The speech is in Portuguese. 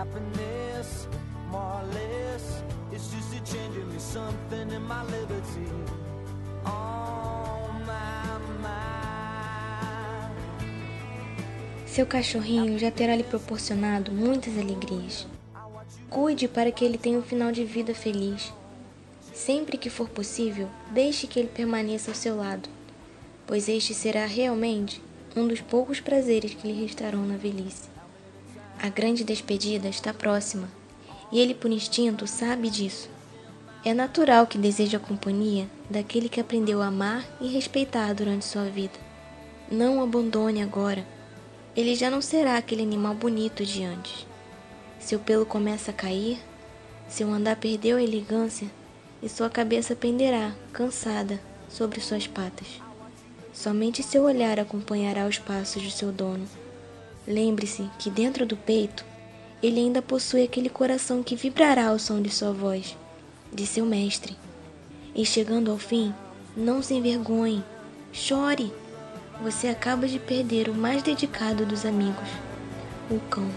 happiness, more or less. It's just me something in my liberty. Oh, seu cachorrinho já terá lhe proporcionado muitas alegrias. Cuide para que ele tenha um final de vida feliz. Sempre que for possível, deixe que ele permaneça ao seu lado, pois este será realmente um dos poucos prazeres que lhe restarão na velhice. A grande despedida está próxima, e ele, por instinto, sabe disso. É natural que deseje a companhia daquele que aprendeu a amar e respeitar durante sua vida. Não o abandone agora. Ele já não será aquele animal bonito de antes. Seu pelo começa a cair, seu andar perdeu a elegância e sua cabeça penderá, cansada, sobre suas patas. Somente seu olhar acompanhará os passos de seu dono. Lembre-se que dentro do peito ele ainda possui aquele coração que vibrará ao som de sua voz de seu mestre. E chegando ao fim, não se envergonhe, chore. Você acaba de perder o mais dedicado dos amigos, o cão.